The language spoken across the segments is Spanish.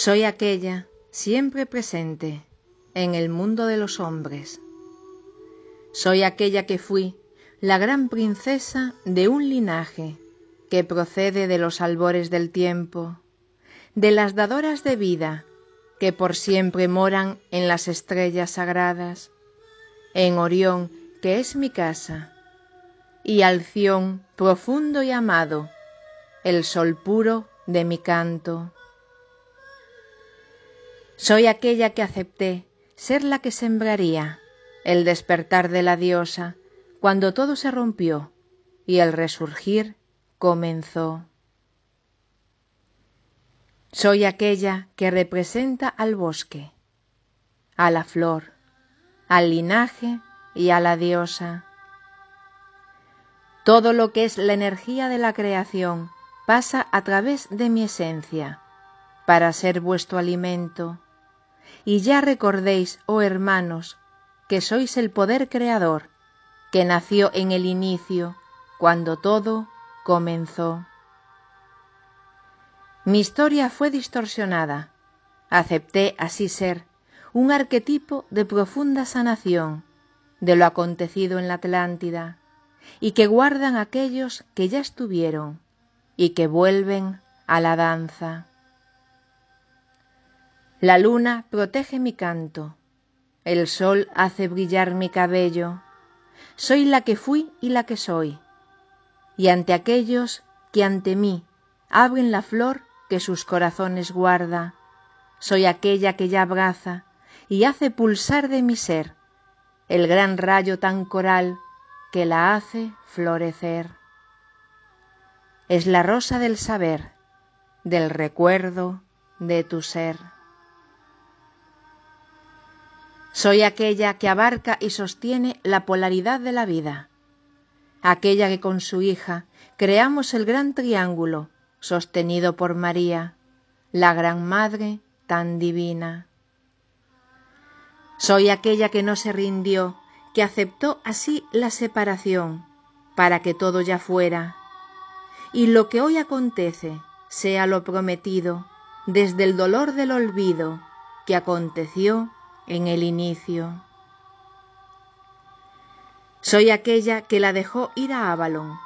Soy aquella siempre presente en el mundo de los hombres. Soy aquella que fui la gran princesa de un linaje que procede de los albores del tiempo, de las dadoras de vida que por siempre moran en las estrellas sagradas, en Orión, que es mi casa, y Alción profundo y amado, el sol puro de mi canto. Soy aquella que acepté ser la que sembraría el despertar de la diosa cuando todo se rompió y el resurgir comenzó. Soy aquella que representa al bosque, a la flor, al linaje y a la diosa. Todo lo que es la energía de la creación pasa a través de mi esencia para ser vuestro alimento y ya recordéis, oh hermanos, que sois el poder creador, que nació en el inicio, cuando todo comenzó. Mi historia fue distorsionada. Acepté así ser un arquetipo de profunda sanación de lo acontecido en la Atlántida y que guardan aquellos que ya estuvieron y que vuelven a la danza. La luna protege mi canto, el sol hace brillar mi cabello, soy la que fui y la que soy, y ante aquellos que ante mí abren la flor que sus corazones guarda, soy aquella que ya abraza y hace pulsar de mi ser el gran rayo tan coral que la hace florecer. Es la rosa del saber, del recuerdo de tu ser. Soy aquella que abarca y sostiene la polaridad de la vida, aquella que con su hija creamos el gran triángulo sostenido por María, la Gran Madre tan divina. Soy aquella que no se rindió, que aceptó así la separación, para que todo ya fuera, y lo que hoy acontece sea lo prometido desde el dolor del olvido que aconteció en el inicio. Soy aquella que la dejó ir a Avalon,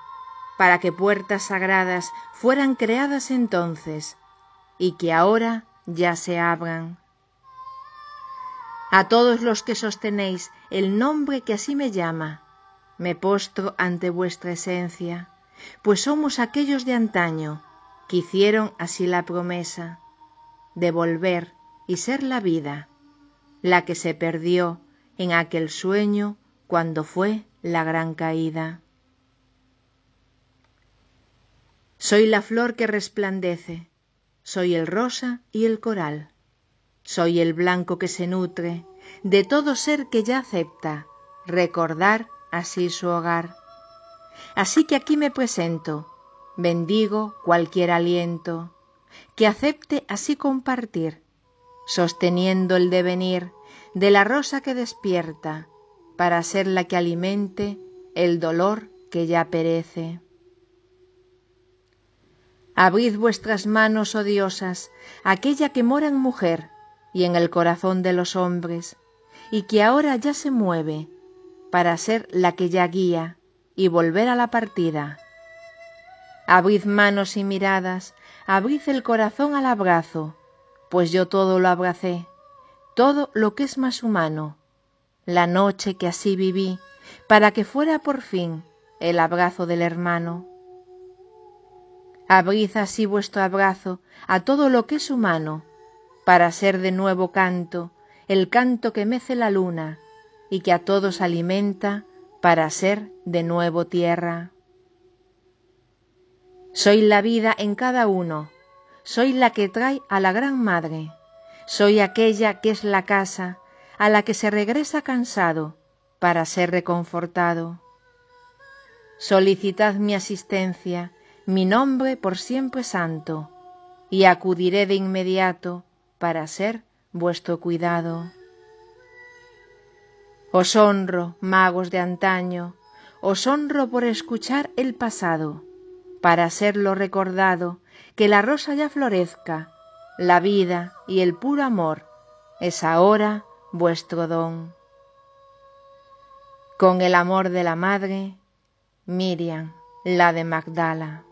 para que puertas sagradas fueran creadas entonces y que ahora ya se abran. A todos los que sostenéis el nombre que así me llama, me postro ante vuestra esencia, pues somos aquellos de antaño que hicieron así la promesa de volver y ser la vida la que se perdió en aquel sueño cuando fue la gran caída. Soy la flor que resplandece, soy el rosa y el coral, soy el blanco que se nutre de todo ser que ya acepta recordar así su hogar. Así que aquí me presento, bendigo cualquier aliento que acepte así compartir sosteniendo el devenir de la rosa que despierta, para ser la que alimente el dolor que ya perece. Abrid vuestras manos, oh diosas, aquella que mora en mujer y en el corazón de los hombres, y que ahora ya se mueve, para ser la que ya guía y volver a la partida. Abrid manos y miradas, abrid el corazón al abrazo, pues yo todo lo abracé, todo lo que es más humano, la noche que así viví, para que fuera por fin el abrazo del hermano. Abrid así vuestro abrazo a todo lo que es humano, para ser de nuevo canto, el canto que mece la luna y que a todos alimenta para ser de nuevo tierra. Soy la vida en cada uno, soy la que trae a la Gran Madre, soy aquella que es la casa a la que se regresa cansado para ser reconfortado. Solicitad mi asistencia, mi nombre por siempre santo, y acudiré de inmediato para ser vuestro cuidado. Os honro, magos de antaño, os honro por escuchar el pasado, para serlo recordado que la rosa ya florezca la vida y el puro amor es ahora vuestro don. Con el amor de la madre, Miriam, la de Magdala.